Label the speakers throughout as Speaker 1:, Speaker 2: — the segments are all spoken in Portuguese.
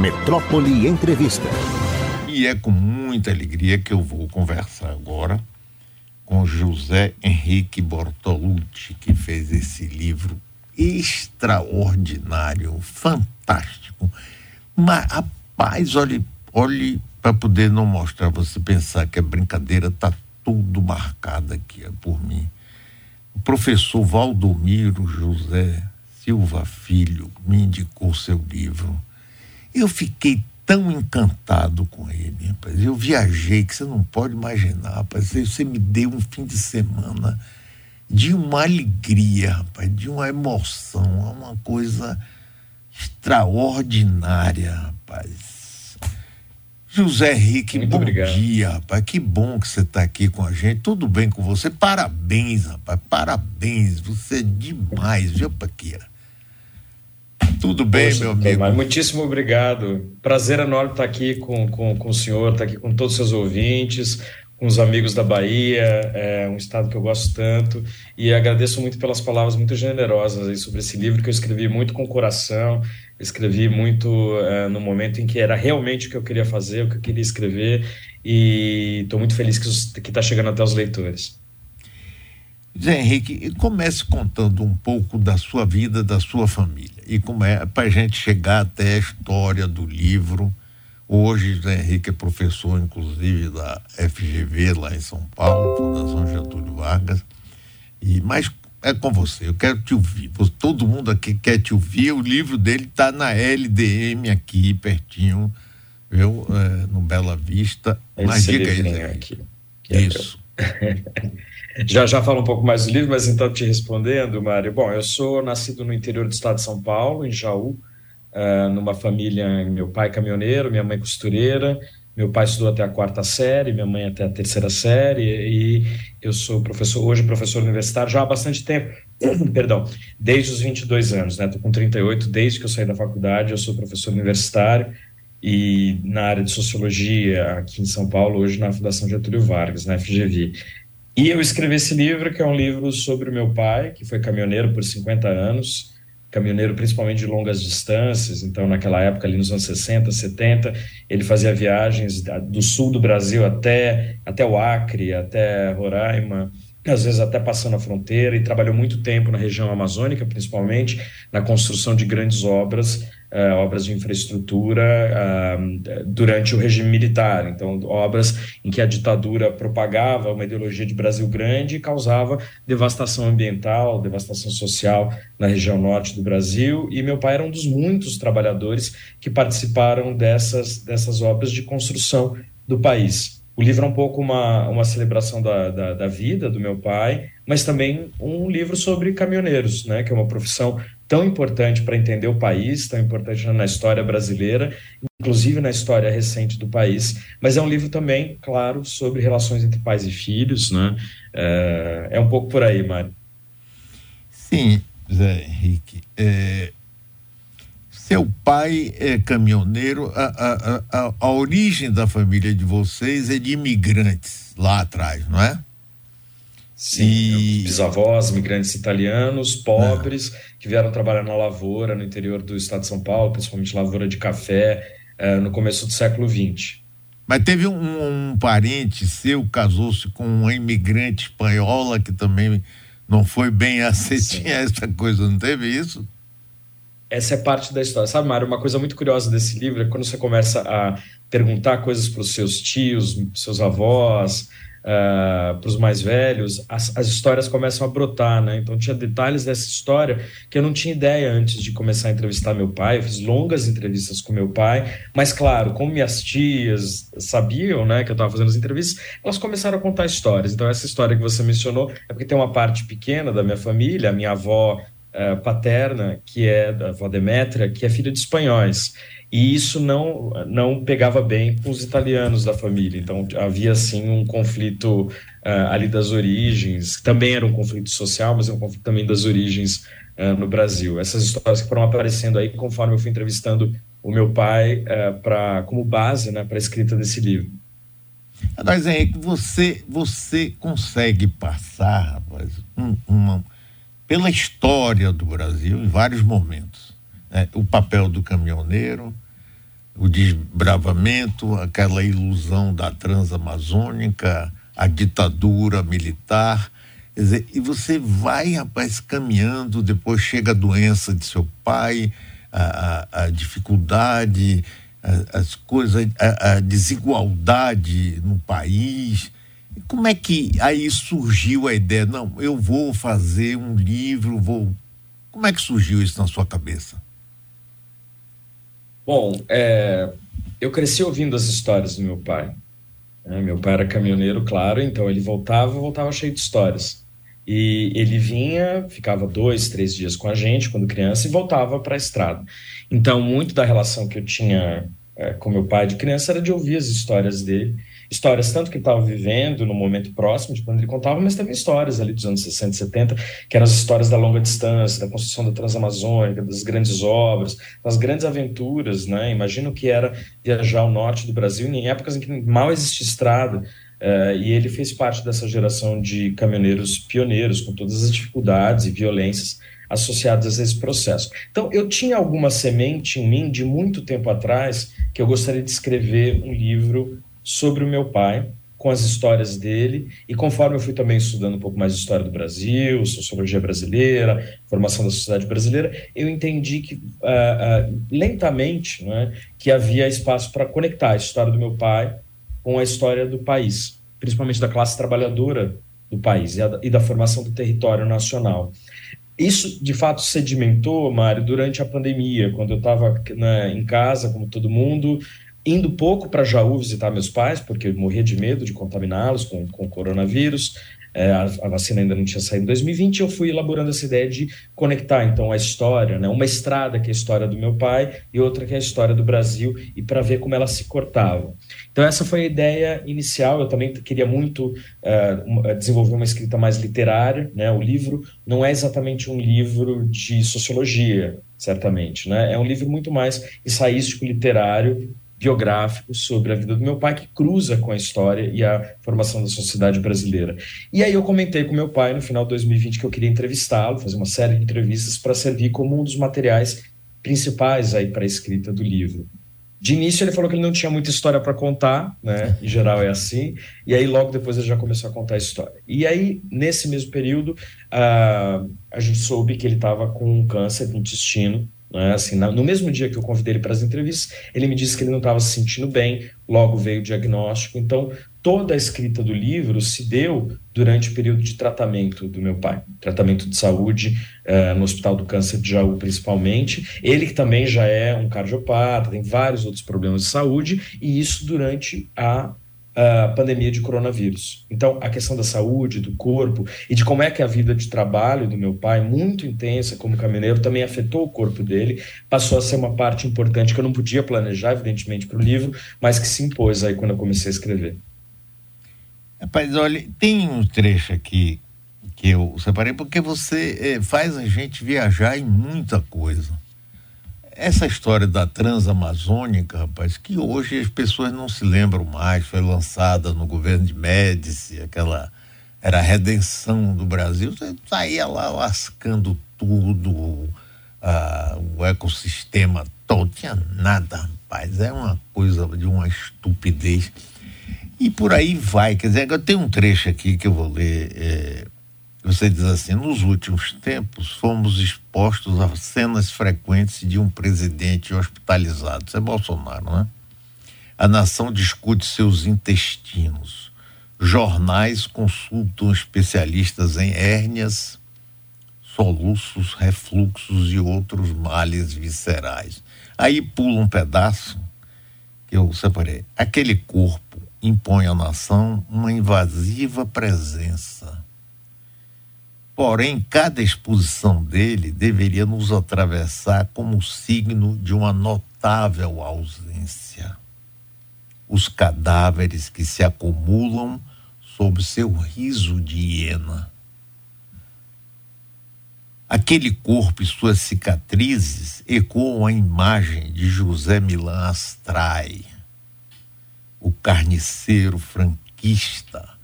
Speaker 1: Metrópole Entrevista.
Speaker 2: E é com muita alegria que eu vou conversar agora com José Henrique Bortolucci, que fez esse livro extraordinário, fantástico. Mas, rapaz, olhe, olhe para poder não mostrar, você pensar que é brincadeira, tá tudo marcado aqui é por mim. O professor Valdomiro José Silva Filho me indicou seu livro. Eu fiquei tão encantado com ele, rapaz. Eu viajei, que você não pode imaginar, rapaz. Você me deu um fim de semana de uma alegria, rapaz, de uma emoção, uma coisa extraordinária, rapaz. José Henrique, Muito bom obrigado. dia, rapaz. Que bom que você está aqui com a gente. Tudo bem com você? Parabéns, rapaz. Parabéns. Você é demais, viu, Paqueira? Tudo bem, Poxa, meu amigo?
Speaker 3: Muitíssimo obrigado. Prazer enorme estar aqui com, com, com o senhor, estar aqui com todos os seus ouvintes, com os amigos da Bahia, é um estado que eu gosto tanto, e agradeço muito pelas palavras muito generosas aí sobre esse livro que eu escrevi muito com coração, escrevi muito é, no momento em que era realmente o que eu queria fazer, o que eu queria escrever, e estou muito feliz que está chegando até os leitores.
Speaker 2: Zé Henrique, comece contando um pouco da sua vida, da sua família. E como é para a gente chegar até a história do livro. Hoje, Zé Henrique é professor, inclusive, da FGV lá em São Paulo, Fundação Getúlio Vargas. E, mas é com você, eu quero te ouvir. Todo mundo aqui quer te ouvir. O livro dele está na LDM aqui, pertinho, viu? É, no Bela Vista.
Speaker 3: Esse mas diga aí, Zé Aqui, Isso. Já já falo um pouco mais do livro, mas então te respondendo, Mário. Bom, eu sou nascido no interior do estado de São Paulo, em Jaú, uh, numa família, meu pai caminhoneiro, minha mãe costureira, meu pai estudou até a quarta série, minha mãe até a terceira série, e eu sou professor, hoje professor universitário já há bastante tempo, perdão, desde os 22 anos, né? Estou com 38, desde que eu saí da faculdade, eu sou professor universitário, e na área de sociologia aqui em São Paulo, hoje na Fundação Getúlio Vargas, na FGV. E eu escrevi esse livro, que é um livro sobre o meu pai, que foi caminhoneiro por 50 anos, caminhoneiro principalmente de longas distâncias, então naquela época ali nos anos 60, 70, ele fazia viagens do sul do Brasil até, até o Acre, até Roraima, às vezes até passando a fronteira, e trabalhou muito tempo na região amazônica, principalmente na construção de grandes obras uh, obras de infraestrutura uh, durante o regime militar. Então, obras em que a ditadura propagava uma ideologia de Brasil grande e causava devastação ambiental, devastação social na região norte do Brasil. E meu pai era um dos muitos trabalhadores que participaram dessas, dessas obras de construção do país. O livro é um pouco uma, uma celebração da, da, da, vida do meu pai, mas também um livro sobre caminhoneiros, né, que é uma profissão tão importante para entender o país, tão importante na história brasileira, inclusive na história recente do país. Mas é um livro também, claro, sobre relações entre pais e filhos, né? É, é um pouco por aí, Mário.
Speaker 2: Sim, Zé Henrique. É, seu pai é caminhoneiro, a, a, a, a origem da família de vocês é de imigrantes lá atrás, não é?
Speaker 3: Sim, e... bisavós, imigrantes italianos, pobres, é. que vieram trabalhar na lavoura no interior do estado de São Paulo, principalmente lavoura de café, é, no começo do século XX.
Speaker 2: Mas teve um, um parente seu casou-se com uma imigrante espanhola que também não foi bem aceitinha essa coisa, não teve isso?
Speaker 3: Essa é parte da história. Sabe, Mário, uma coisa muito curiosa desse livro é quando você começa a perguntar coisas para os seus tios, seus avós, uh, ah, para os mais velhos, as, as, histórias começam a brotar, né? Então tinha detalhes dessa história que eu não tinha ideia antes de começar a entrevistar meu pai. Eu fiz longas entrevistas com meu pai, mas claro, como minhas tias sabiam, né, que eu estava fazendo as entrevistas, elas começaram a contar histórias. Então essa história que você mencionou é porque tem uma parte pequena da minha família, a minha avó uh, paterna, que é da avó Demétria, que é filha de espanhóis e isso não não pegava bem com os italianos da família. Então havia assim um conflito uh, ali das origens, também era um conflito social, mas é um conflito também das origens uh, no Brasil. Essas histórias que foram aparecendo aí conforme eu fui entrevistando o meu pai uh, como base, né, para a escrita desse livro.
Speaker 2: Mas é que você você consegue passar, rapaz, um, uma, pela história do Brasil em vários momentos. Né? O papel do caminhoneiro, o desbravamento, aquela ilusão da transamazônica, a ditadura militar. Quer dizer, e você vai, rapaz, caminhando, depois chega a doença de seu pai, a, a, a dificuldade, a, as coisas, a, desigualdade no país. Como é que aí surgiu a ideia? Não, eu vou fazer um livro, vou. Como é que surgiu isso na sua cabeça?
Speaker 3: Bom, é, eu cresci ouvindo as histórias do meu pai. Né? Meu pai era caminhoneiro, claro, então ele voltava, voltava cheio de histórias. E ele vinha, ficava dois, três dias com a gente quando criança e voltava para a estrada. Então, muito da relação que eu tinha é, com meu pai de criança era de ouvir as histórias dele histórias tanto que ele estava vivendo no momento próximo de quando ele contava, mas também histórias ali dos anos 60 e 70, que eram as histórias da longa distância, da construção da Transamazônica, das grandes obras, das grandes aventuras, né? Imagino que era viajar ao norte do Brasil em épocas em que mal existia estrada, Uh, e ele fez parte dessa geração de caminhoneiros pioneiros, com todas as dificuldades e violências associadas a esse processo. Então, eu tinha alguma semente em mim de muito tempo atrás que eu gostaria de escrever um livro sobre o meu pai, com as histórias dele, e conforme eu fui também estudando um pouco mais de história do Brasil, sociologia brasileira, formação da sociedade brasileira, eu entendi que uh, uh, lentamente né, que havia espaço para conectar a história do meu pai com a história do país, principalmente da classe trabalhadora do país e, a, e da formação do território nacional. Isso, de fato, sedimentou, Mário, durante a pandemia, quando eu estava né, em casa, como todo mundo, indo pouco para Jaú visitar meus pais, porque eu morria de medo de contaminá-los com, com coronavírus. É, a, a, vacina ainda não tinha saído em 2020, eu fui elaborando essa ideia de conectar então a história, né, uma estrada que é a história do meu pai e outra que é a história do Brasil, e para ver como elas se cortavam. Então, essa foi a ideia inicial. Eu também queria muito uh, desenvolver uma escrita mais literária. Né? O livro não é exatamente um livro de sociologia, certamente. Né? É um livro muito mais ensaístico, literário, biográfico sobre a vida do meu pai que cruza com a história e a formação da sociedade brasileira. E aí eu comentei com meu pai no final de 2020 que eu queria entrevistá-lo, fazer uma série de entrevistas para servir como um dos materiais principais aí para a escrita do livro. De início ele falou que ele não tinha muita história para contar, né? Em geral é assim. E aí logo depois ele já começou a contar a história. E aí nesse mesmo período uh, a gente soube que ele estava com um câncer do intestino né? Assim, no mesmo dia que eu convidei ele para as entrevistas, ele me disse que ele não estava se sentindo bem, logo veio o diagnóstico. Então, toda a escrita do livro se deu durante o período de tratamento do meu pai, tratamento de saúde uh, no Hospital do Câncer de Jaú, principalmente. Ele que também já é um cardiopata, tem vários outros problemas de saúde, e isso durante a a pandemia de coronavírus. Então, a questão da saúde, do corpo e de como é que a vida de trabalho do meu pai, muito intensa como caminhoneiro, também afetou o corpo dele, passou a ser uma parte importante que eu não podia planejar, evidentemente, para o livro, mas que se impôs aí quando eu comecei a escrever.
Speaker 2: Rapaz, olha, tem um trecho aqui que eu separei porque você é, faz a gente viajar em muita coisa essa história da Transamazônica, rapaz, que hoje as pessoas não se lembram mais, foi lançada no governo de Médici, aquela era a redenção do Brasil, você saía lá lascando tudo, uh, o ecossistema todo, tinha nada, rapaz, é uma coisa de uma estupidez. E por aí vai, quer dizer, eu tenho um trecho aqui que eu vou ler. É, você diz assim: nos últimos tempos fomos expostos a cenas frequentes de um presidente hospitalizado. Isso é Bolsonaro, né? A nação discute seus intestinos. Jornais consultam especialistas em hérnias, soluços, refluxos e outros males viscerais. Aí pula um pedaço que eu separei. Aquele corpo impõe à nação uma invasiva presença Porém, cada exposição dele deveria nos atravessar como signo de uma notável ausência. Os cadáveres que se acumulam sob seu riso de hiena. Aquele corpo e suas cicatrizes ecoam a imagem de José Milan Astrai, o carniceiro franquista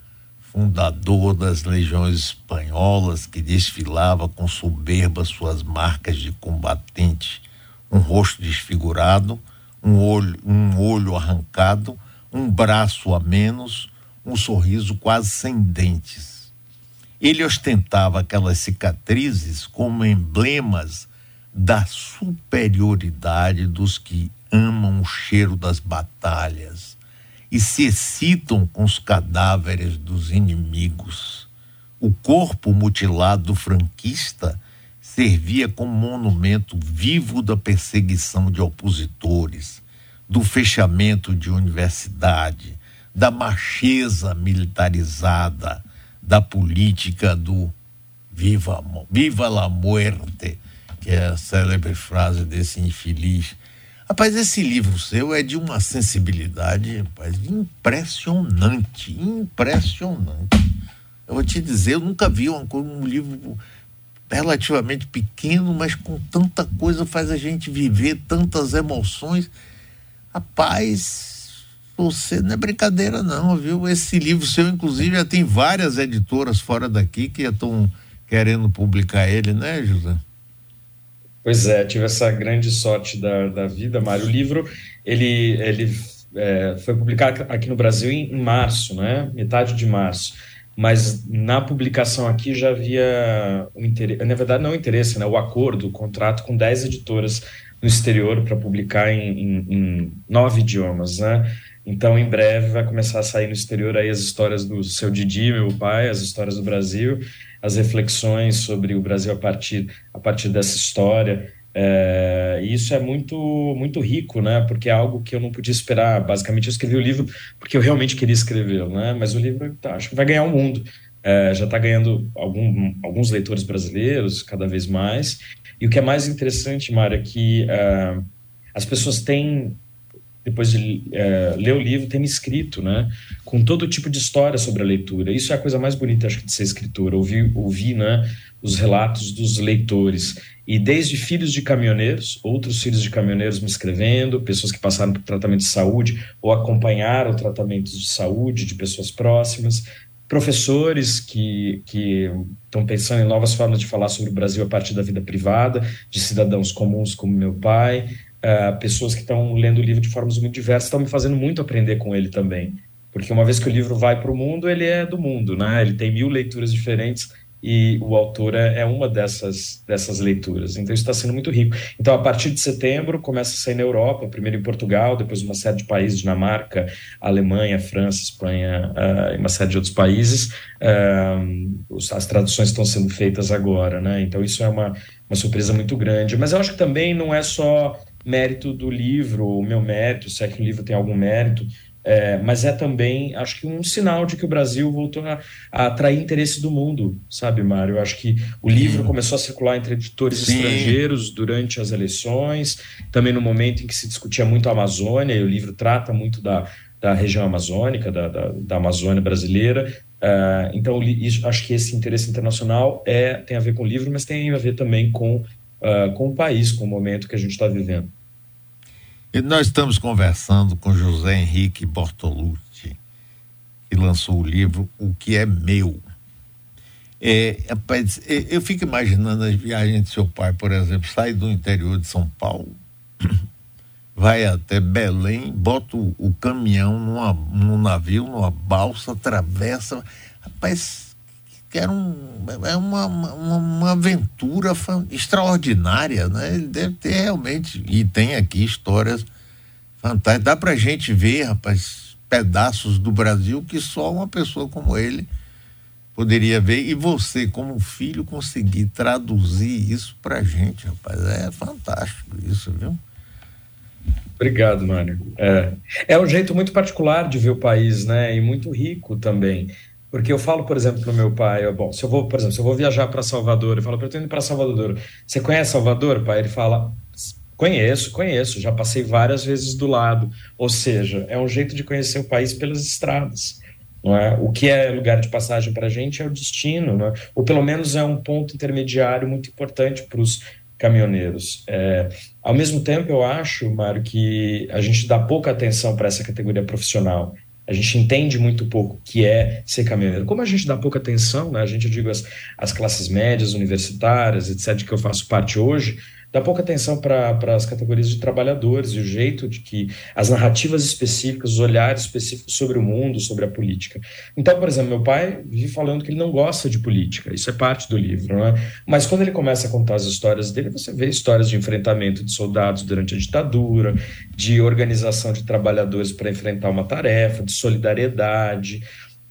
Speaker 2: fundador das legiões espanholas, que desfilava com soberba suas marcas de combatente, um rosto desfigurado, um olho, um olho arrancado, um braço a menos, um sorriso quase sem dentes. Ele ostentava aquelas cicatrizes como emblemas da superioridade dos que amam o cheiro das batalhas e se excitam com os cadáveres dos inimigos. O corpo mutilado do franquista servia como monumento vivo da perseguição de opositores, do fechamento de universidade, da macheza militarizada, da política do viva, viva la muerte, que é a célebre frase desse infeliz. Rapaz, esse livro seu é de uma sensibilidade rapaz, impressionante, impressionante. Eu vou te dizer, eu nunca vi um, um livro relativamente pequeno, mas com tanta coisa faz a gente viver tantas emoções. Rapaz, você não é brincadeira não, viu? Esse livro seu, inclusive, já tem várias editoras fora daqui que estão querendo publicar ele, né, José?
Speaker 3: Pois é, tive essa grande sorte da, da vida, Mário. O livro, ele, ele é, foi publicado aqui no Brasil em, em março, né? Metade de março mas na publicação aqui já havia um interesse, na verdade não o interesse, né, o acordo, o contrato com 10 editoras no exterior para publicar em, em, em, nove idiomas, né? Então, em breve vai começar a sair no exterior aí as histórias do seu Didi, meu pai, as histórias do Brasil, as reflexões sobre o Brasil a partir, a partir dessa história. É, e isso é muito muito rico, né? Porque é algo que eu não podia esperar. Basicamente, eu escrevi o livro porque eu realmente queria escrever, né? Mas o livro, tá, acho que vai ganhar o mundo. É, já está ganhando algum, alguns leitores brasileiros, cada vez mais. E o que é mais interessante, Mário, é que uh, as pessoas têm, depois de uh, ler o livro, têm me escrito, né? Com todo tipo de história sobre a leitura. Isso é a coisa mais bonita, acho que, de ser escritor. Ouvir, ouvir né, os relatos dos leitores e desde filhos de caminhoneiros, outros filhos de caminhoneiros me escrevendo, pessoas que passaram por tratamento de saúde ou acompanharam tratamentos de saúde de pessoas próximas, professores que estão pensando em novas formas de falar sobre o Brasil a partir da vida privada, de cidadãos comuns como meu pai, uh, pessoas que estão lendo o livro de formas muito diversas, estão me fazendo muito aprender com ele também. Porque uma vez que o livro vai para o mundo, ele é do mundo, né? Ele tem mil leituras diferentes e o autor é, é uma dessas, dessas leituras. Então, isso está sendo muito rico. Então, a partir de setembro, começa a sair na Europa, primeiro em Portugal, depois uma série de países, Dinamarca, Alemanha, França, Espanha uh, e uma série de outros países. Uh, as traduções estão sendo feitas agora, né? Então, isso é uma, uma surpresa muito grande. Mas eu acho que também não é só mérito do livro, o meu mérito, se é que o livro tem algum mérito, é, mas é também, acho que um sinal de que o Brasil voltou a, a atrair interesse do mundo, sabe, Mário? Acho que o livro Sim. começou a circular entre editores Sim. estrangeiros durante as eleições, também no momento em que se discutia muito a Amazônia, e o livro trata muito da, da região amazônica, da, da, da Amazônia brasileira. Uh, então, isso, acho que esse interesse internacional é, tem a ver com o livro, mas tem a ver também com, uh, com o país, com o momento que a gente está vivendo.
Speaker 2: E nós estamos conversando com José Henrique Bortolucci, que lançou o livro O que é Meu. É, rapaz, é, eu fico imaginando as viagens de seu pai, por exemplo, sai do interior de São Paulo, vai até Belém, bota o, o caminhão numa, num navio, numa balsa, atravessa. Rapaz, que era um, é uma, uma, uma aventura extraordinária, né? Ele deve ter realmente, e tem aqui histórias fantásticas. Dá pra gente ver, rapaz, pedaços do Brasil que só uma pessoa como ele poderia ver. E você, como filho, conseguir traduzir isso pra gente, rapaz. É fantástico isso, viu?
Speaker 3: Obrigado, Mário. É, é um jeito muito particular de ver o país, né? E muito rico também. Porque eu falo, por exemplo, para meu pai, bom, se eu vou, por exemplo, se eu vou viajar para Salvador, eu falo, eu estou indo para Salvador. Você conhece Salvador, pai? Ele fala, conheço, conheço, já passei várias vezes do lado. Ou seja, é um jeito de conhecer o país pelas estradas. Não é? O que é lugar de passagem para a gente é o destino, é? ou pelo menos é um ponto intermediário muito importante para os caminhoneiros. É, ao mesmo tempo, eu acho, Mário, que a gente dá pouca atenção para essa categoria profissional. A gente entende muito pouco o que é ser caminhoneiro. Como a gente dá pouca atenção, né? a gente, eu digo, as, as classes médias, universitárias, etc., que eu faço parte hoje, dá pouca atenção para as categorias de trabalhadores e o jeito de que as narrativas específicas, os olhares específicos sobre o mundo, sobre a política. Então, por exemplo, meu pai vive falando que ele não gosta de política, isso é parte do livro, né? mas quando ele começa a contar as histórias dele, você vê histórias de enfrentamento de soldados durante a ditadura, de organização de trabalhadores para enfrentar uma tarefa, de solidariedade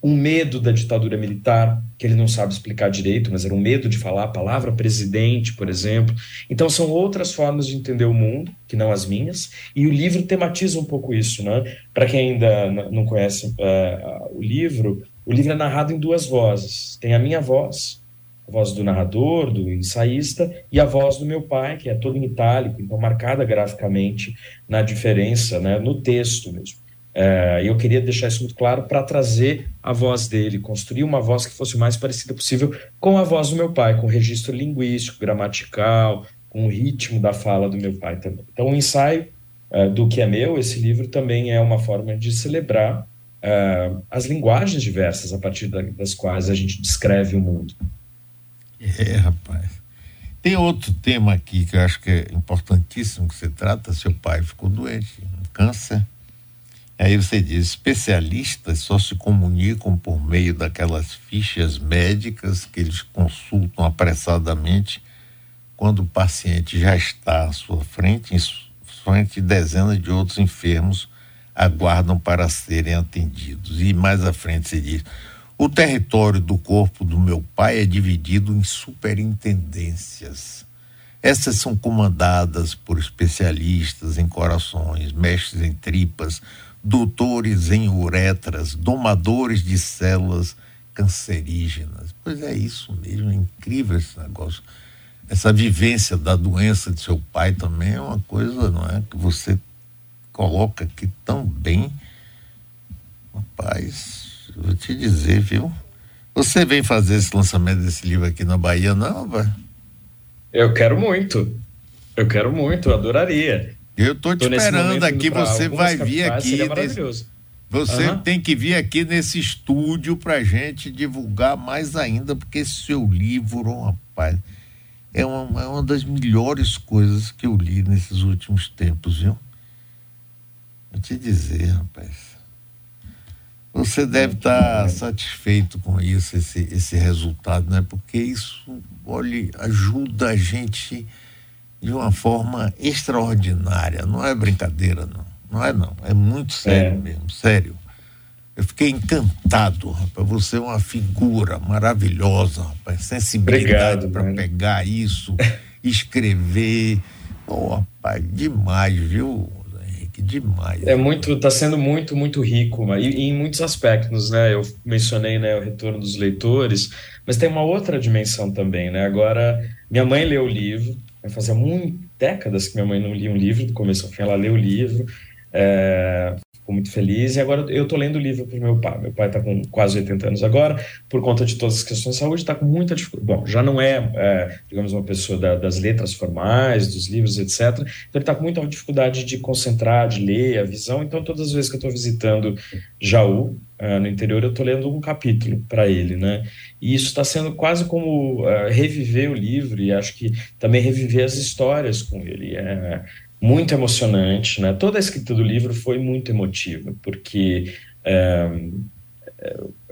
Speaker 3: um medo da ditadura militar, que ele não sabe explicar direito, mas era um medo de falar a palavra presidente, por exemplo. Então, são outras formas de entender o mundo, que não as minhas, e o livro tematiza um pouco isso. Né? Para quem ainda não conhece uh, o livro, o livro é narrado em duas vozes. Tem a minha voz, a voz do narrador, do ensaísta, e a voz do meu pai, que é toda em itálico, então marcada graficamente na diferença, né, no texto mesmo. É, eu queria deixar isso muito claro para trazer a voz dele, construir uma voz que fosse o mais parecida possível com a voz do meu pai, com o registro linguístico, gramatical, com o ritmo da fala do meu pai também. Então, o ensaio é, do que é meu, esse livro também é uma forma de celebrar é, as linguagens diversas a partir da, das quais a gente descreve o mundo.
Speaker 2: É, rapaz. Tem outro tema aqui que eu acho que é importantíssimo que você trata. Seu pai ficou doente, um câncer Aí você diz: especialistas só se comunicam por meio daquelas fichas médicas que eles consultam apressadamente quando o paciente já está à sua frente, em frente dezenas de outros enfermos aguardam para serem atendidos. E mais à frente você diz: o território do corpo do meu pai é dividido em superintendências. Essas são comandadas por especialistas em corações, mestres em tripas, doutores em uretras, domadores de células cancerígenas. Pois é isso mesmo, é incrível esse negócio. Essa vivência da doença de seu pai também é uma coisa, não é? Que você coloca aqui tão bem. Rapaz, vou te dizer, viu? Você vem fazer esse lançamento desse livro aqui na Bahia, não, vai?
Speaker 3: Eu quero muito. Eu quero muito, eu adoraria.
Speaker 2: Eu estou te esperando aqui, você vai vir aqui.
Speaker 3: Nesse,
Speaker 2: você uhum. tem que vir aqui nesse estúdio para gente divulgar mais ainda, porque esse seu livro, rapaz, é uma, é uma das melhores coisas que eu li nesses últimos tempos, viu? Vou te dizer, rapaz. Você deve estar tá satisfeito com isso, esse, esse resultado, né? Porque isso, olha, ajuda a gente de uma forma extraordinária. Não é brincadeira, não. Não é, não. É muito sério é. mesmo, sério. Eu fiquei encantado, rapaz. Você é uma figura maravilhosa, rapaz. Sensibilidade para pegar isso, escrever. Oh, rapaz, demais, viu, Henrique? Demais.
Speaker 3: É muito, está sendo muito, muito rico, e, e, em muitos aspectos, né? Eu mencionei né, o retorno dos leitores, mas tem uma outra dimensão também, né? Agora, minha mãe leu o livro, Fazia muitas décadas que minha mãe não lia um livro, do começo ao fim ela leu o livro, é, ficou muito feliz. E agora eu estou lendo o livro para meu pai. Meu pai está com quase 80 anos agora, por conta de todas as questões de saúde, está com muita dificuldade. Bom, já não é, é digamos, uma pessoa da, das letras formais, dos livros, etc. Então ele está com muita dificuldade de concentrar, de ler, a visão. Então todas as vezes que eu estou visitando Jaú, Uh, no interior, eu estou lendo um capítulo para ele, né? E isso está sendo quase como uh, reviver o livro e acho que também reviver as histórias com ele. É muito emocionante, né? Toda a escrita do livro foi muito emotiva, porque é,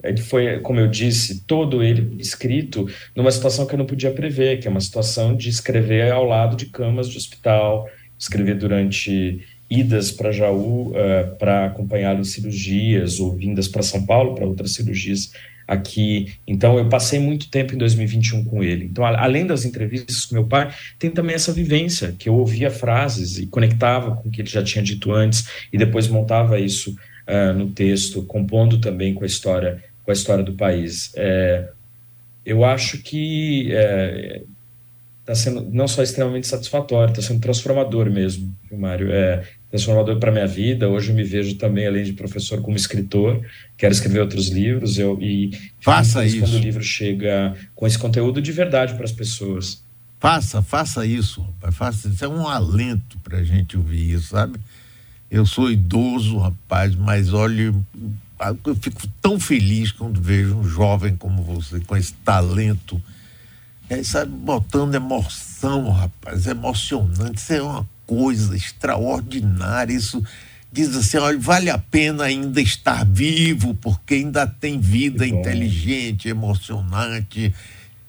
Speaker 3: ele foi, como eu disse, todo ele escrito numa situação que eu não podia prever, que é uma situação de escrever ao lado de camas de hospital, escrever durante idas para Jaú uh, eh, para acompanhar as cirurgias ou vindas para São Paulo para outras cirurgias aqui. Então, eu passei muito tempo em 2021 com ele. Então, além das entrevistas com meu pai, tem também essa vivência, que eu ouvia frases e conectava com o que ele já tinha dito antes e depois montava isso uh, no texto, compondo também com a história, com a história do país. É, eu acho que é, está sendo não só extremamente satisfatório, está sendo transformador mesmo, Mário? É transformador para minha vida. Hoje eu me vejo também, além de professor, como escritor. Quero escrever outros livros eu, e
Speaker 2: faça isso
Speaker 3: quando o livro chega com esse conteúdo de verdade para as pessoas.
Speaker 2: Faça, faça isso. Faça, isso é um alento para a gente ouvir isso, sabe? Eu sou idoso, rapaz, mas olhe, eu fico tão feliz quando vejo um jovem como você, com esse talento é, sabe, botando emoção, rapaz, emocionante. Isso é uma coisa extraordinária. Isso diz assim: olha, vale a pena ainda estar vivo, porque ainda tem vida inteligente, emocionante.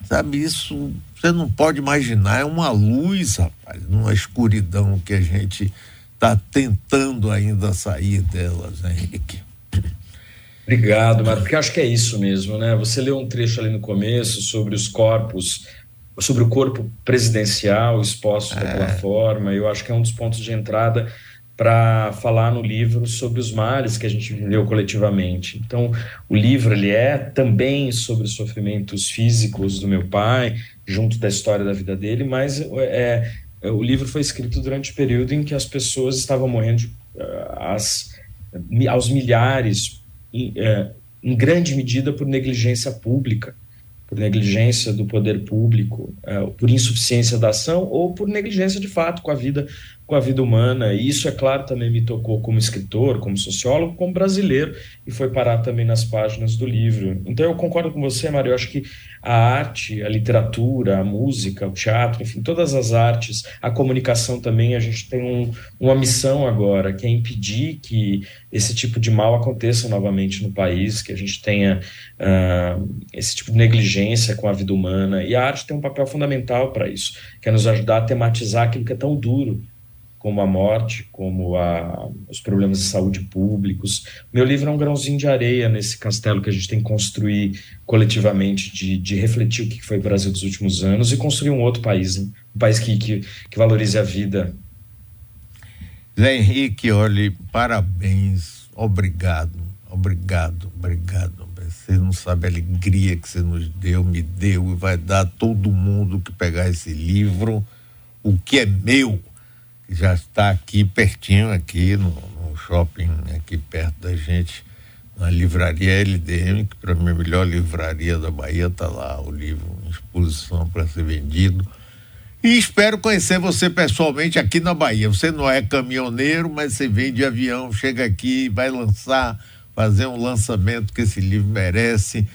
Speaker 2: Sabe, isso você não pode imaginar, é uma luz, rapaz, numa escuridão que a gente está tentando ainda sair delas, né, Henrique?
Speaker 3: Obrigado, Mário, porque acho que é isso mesmo, né? Você leu um trecho ali no começo sobre os corpos, sobre o corpo presidencial exposto é. daquela forma, eu acho que é um dos pontos de entrada para falar no livro sobre os males que a gente viveu coletivamente. Então, o livro ele é também sobre os sofrimentos físicos do meu pai, junto da história da vida dele, mas é, é o livro foi escrito durante o período em que as pessoas estavam morrendo de, as, aos milhares em, é, em grande medida por negligência pública, por negligência do poder público, é, por insuficiência da ação ou por negligência de fato com a vida com a vida humana. E isso, é claro, também me tocou como escritor, como sociólogo, como brasileiro, e foi parar também nas páginas do livro. Então, eu concordo com você, Mário. Eu acho que a arte, a literatura, a música, o teatro, enfim, todas as artes, a comunicação também, a gente tem um, uma missão agora, que é impedir que esse tipo de mal aconteça novamente no país, que a gente tenha uh, esse tipo de negligência com a vida humana. E a arte tem um papel fundamental para isso, que é nos ajudar a tematizar aquilo que é tão duro como a morte, como a, os problemas de saúde públicos. Meu livro é um grãozinho de areia nesse castelo que a gente tem que construir coletivamente, de, de refletir o que foi o Brasil dos últimos anos e construir um outro país, né? um país que, que, que valorize a vida.
Speaker 2: Zé Henrique, olhe, parabéns, obrigado, obrigado, obrigado. Você não sabe a alegria que você nos deu, me deu e vai dar a todo mundo que pegar esse livro, o que é meu já está aqui pertinho, aqui no, no shopping, aqui perto da gente, na livraria LDM, que para mim é a melhor livraria da Bahia, está lá o livro em exposição para ser vendido. E espero conhecer você pessoalmente aqui na Bahia. Você não é caminhoneiro, mas você vem de avião, chega aqui, vai lançar, fazer um lançamento que esse livro merece.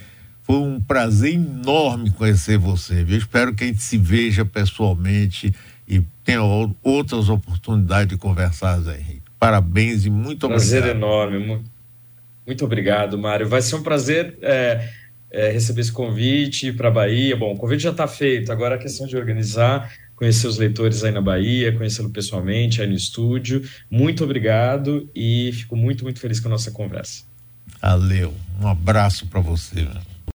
Speaker 2: Foi um prazer enorme conhecer você, viu? Espero que a gente se veja pessoalmente e tenha outras oportunidades de conversar, Zé Henrique. Parabéns e muito
Speaker 3: prazer
Speaker 2: obrigado.
Speaker 3: Prazer enorme. Muito obrigado, Mário. Vai ser um prazer é, é, receber esse convite para a Bahia. Bom, o convite já está feito, agora é a questão de organizar, conhecer os leitores aí na Bahia, conhecê-lo pessoalmente aí no estúdio. Muito obrigado e fico muito, muito feliz com a nossa conversa.
Speaker 2: Valeu. Um abraço para você. Meu.